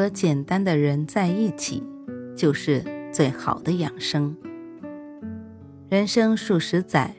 和简单的人在一起，就是最好的养生。人生数十载，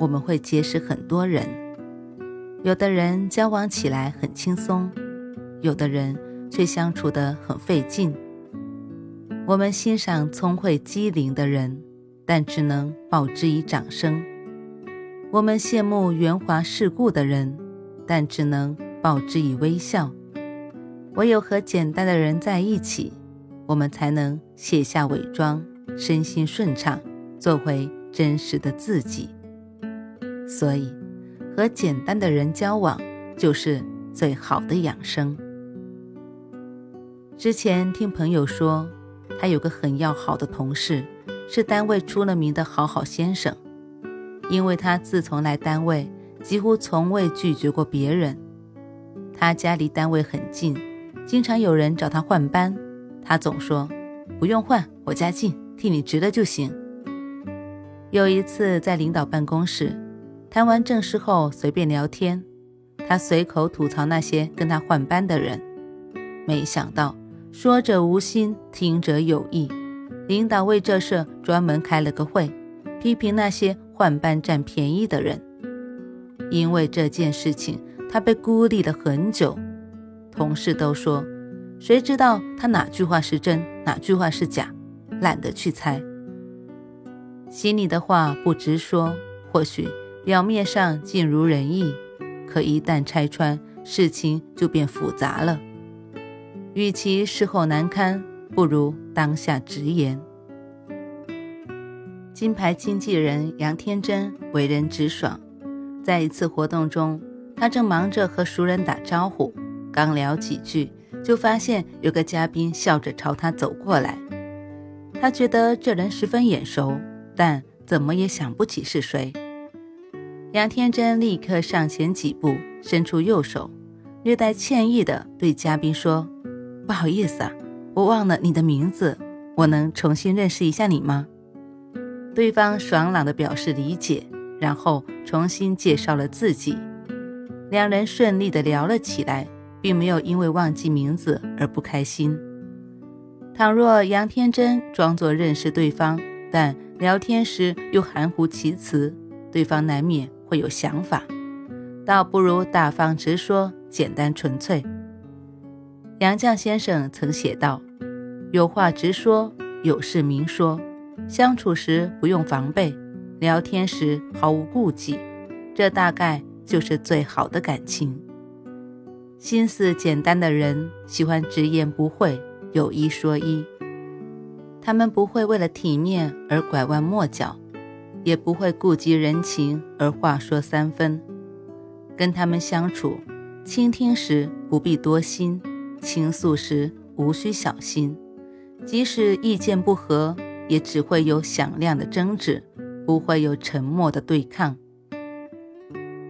我们会结识很多人，有的人交往起来很轻松，有的人却相处得很费劲。我们欣赏聪慧机灵的人，但只能报之以掌声；我们羡慕圆滑世故的人，但只能报之以微笑。唯有和简单的人在一起，我们才能卸下伪装，身心顺畅，做回真实的自己。所以，和简单的人交往就是最好的养生。之前听朋友说，他有个很要好的同事，是单位出了名的好好先生，因为他自从来单位，几乎从未拒绝过别人。他家离单位很近。经常有人找他换班，他总说不用换，我家近，替你值了就行。有一次在领导办公室谈完正事后随便聊天，他随口吐槽那些跟他换班的人，没想到说者无心，听者有意。领导为这事专门开了个会，批评那些换班占便宜的人。因为这件事情，他被孤立了很久。同事都说，谁知道他哪句话是真，哪句话是假，懒得去猜。心里的话不直说，或许表面上尽如人意，可一旦拆穿，事情就变复杂了。与其事后难堪，不如当下直言。金牌经纪人杨天真为人直爽，在一次活动中，他正忙着和熟人打招呼。刚聊几句，就发现有个嘉宾笑着朝他走过来。他觉得这人十分眼熟，但怎么也想不起是谁。杨天真立刻上前几步，伸出右手，略带歉意地对嘉宾说：“不好意思啊，我忘了你的名字，我能重新认识一下你吗？”对方爽朗地表示理解，然后重新介绍了自己。两人顺利地聊了起来。并没有因为忘记名字而不开心。倘若杨天真装作认识对方，但聊天时又含糊其辞，对方难免会有想法。倒不如大方直说，简单纯粹。杨绛先生曾写道：“有话直说，有事明说，相处时不用防备，聊天时毫无顾忌，这大概就是最好的感情。”心思简单的人喜欢直言不讳，有一说一。他们不会为了体面而拐弯抹角，也不会顾及人情而话说三分。跟他们相处，倾听时不必多心，倾诉时无需小心。即使意见不合，也只会有响亮的争执，不会有沉默的对抗。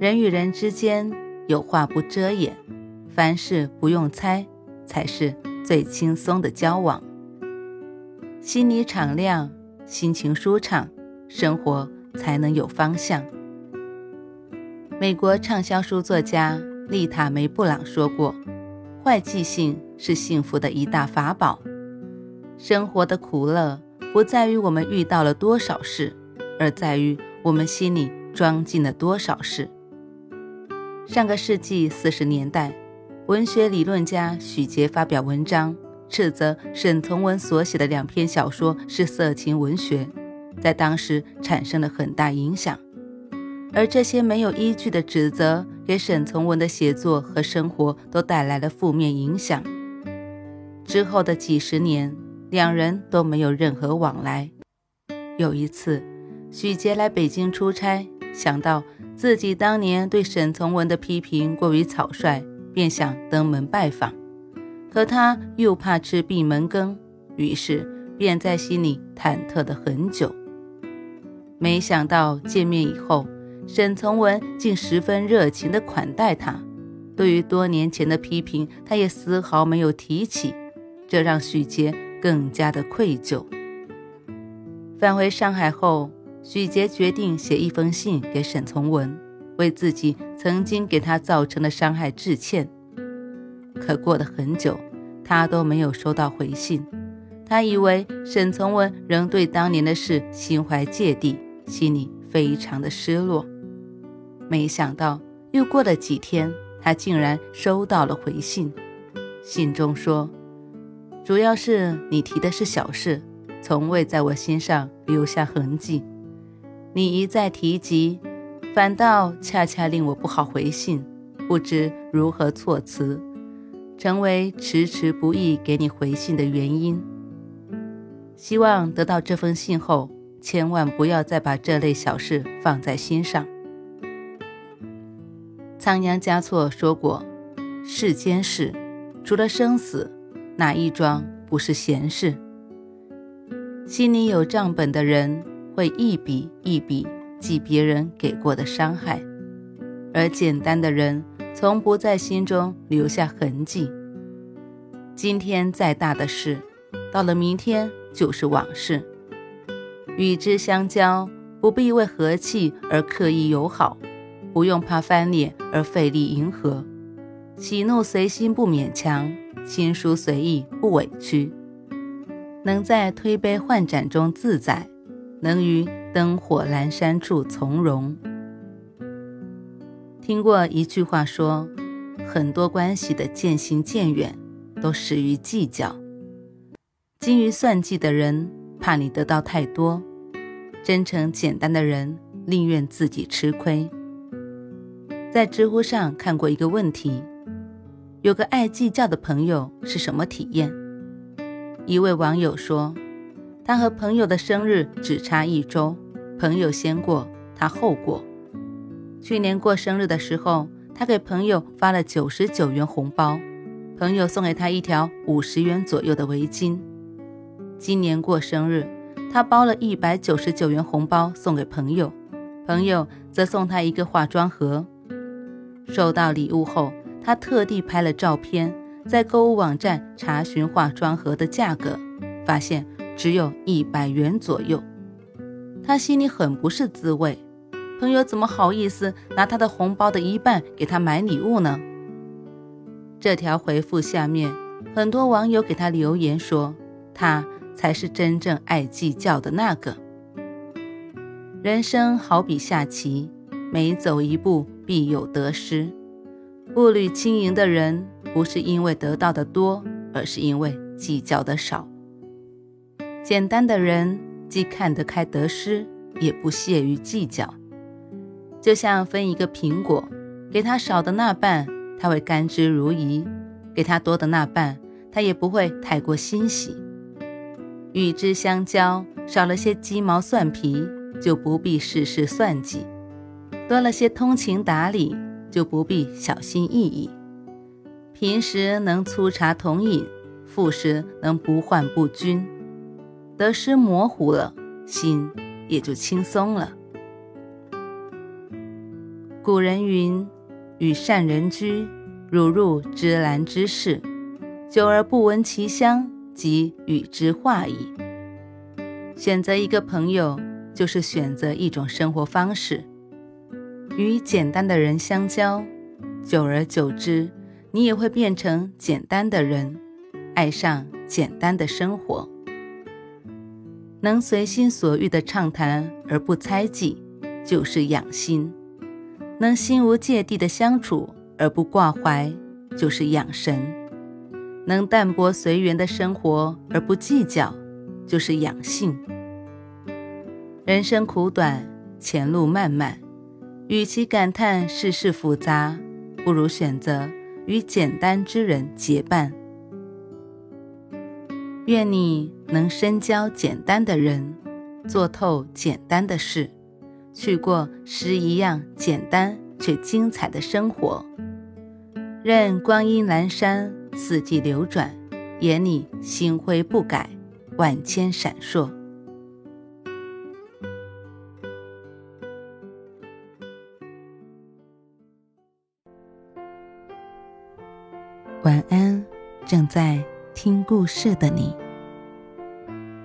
人与人之间有话不遮掩。凡事不用猜，才是最轻松的交往。心里敞亮，心情舒畅，生活才能有方向。美国畅销书作家丽塔·梅布朗说过：“坏记性是幸福的一大法宝。生活的苦乐不在于我们遇到了多少事，而在于我们心里装进了多少事。”上个世纪四十年代。文学理论家许杰发表文章，斥责沈从文所写的两篇小说是色情文学，在当时产生了很大影响。而这些没有依据的指责，给沈从文的写作和生活都带来了负面影响。之后的几十年，两人都没有任何往来。有一次，许杰来北京出差，想到自己当年对沈从文的批评过于草率。便想登门拜访，可他又怕吃闭门羹，于是便在心里忐忑的很久。没想到见面以后，沈从文竟十分热情地款待他。对于多年前的批评，他也丝毫没有提起，这让许杰更加的愧疚。返回上海后，许杰决定写一封信给沈从文，为自己曾经给他造成的伤害致歉。可过了很久，他都没有收到回信。他以为沈从文仍对当年的事心怀芥蒂，心里非常的失落。没想到又过了几天。他竟然收到了回信，信中说：“主要是你提的是小事，从未在我心上留下痕迹。你一再提及，反倒恰恰令我不好回信，不知如何措辞，成为迟迟不易给你回信的原因。希望得到这封信后，千万不要再把这类小事放在心上。”仓央嘉措说过：“世间事，除了生死，哪一桩不是闲事？心里有账本的人，会一笔一笔记别人给过的伤害；而简单的人，从不在心中留下痕迹。今天再大的事，到了明天就是往事。与之相交，不必为和气而刻意友好。”不用怕翻脸而费力迎合，喜怒随心不勉强，亲疏随意不委屈，能在推杯换盏中自在，能于灯火阑珊处从容。听过一句话说，很多关系的渐行渐远，都始于计较。精于算计的人怕你得到太多，真诚简单的人宁愿自己吃亏。在知乎上看过一个问题：有个爱计较的朋友是什么体验？一位网友说，他和朋友的生日只差一周，朋友先过，他后过。去年过生日的时候，他给朋友发了九十九元红包，朋友送给他一条五十元左右的围巾。今年过生日，他包了一百九十九元红包送给朋友，朋友则送他一个化妆盒。收到礼物后，他特地拍了照片，在购物网站查询化妆盒的价格，发现只有一百元左右。他心里很不是滋味，朋友怎么好意思拿他的红包的一半给他买礼物呢？这条回复下面，很多网友给他留言说，他才是真正爱计较的那个。人生好比下棋，每走一步。必有得失，步履轻盈的人，不是因为得到的多，而是因为计较的少。简单的人，既看得开得失，也不屑于计较。就像分一个苹果，给他少的那半，他会甘之如饴；给他多的那半，他也不会太过欣喜。与之相交，少了些鸡毛蒜皮，就不必事事算计。多了些通情达理，就不必小心翼翼。平时能粗茶同饮，富时能不患不均。得失模糊了，心也就轻松了。古人云：“与善人居，如入芝兰之室，久而不闻其香，即与之化矣。”选择一个朋友，就是选择一种生活方式。与简单的人相交，久而久之，你也会变成简单的人，爱上简单的生活。能随心所欲的畅谈而不猜忌，就是养心；能心无芥蒂的相处而不挂怀，就是养神；能淡泊随缘的生活而不计较，就是养性。人生苦短，前路漫漫。与其感叹世事复杂，不如选择与简单之人结伴。愿你能深交简单的人，做透简单的事，去过诗一样简单却精彩的生活。任光阴阑珊，四季流转，眼里星辉不改，万千闪烁。晚安，正在听故事的你。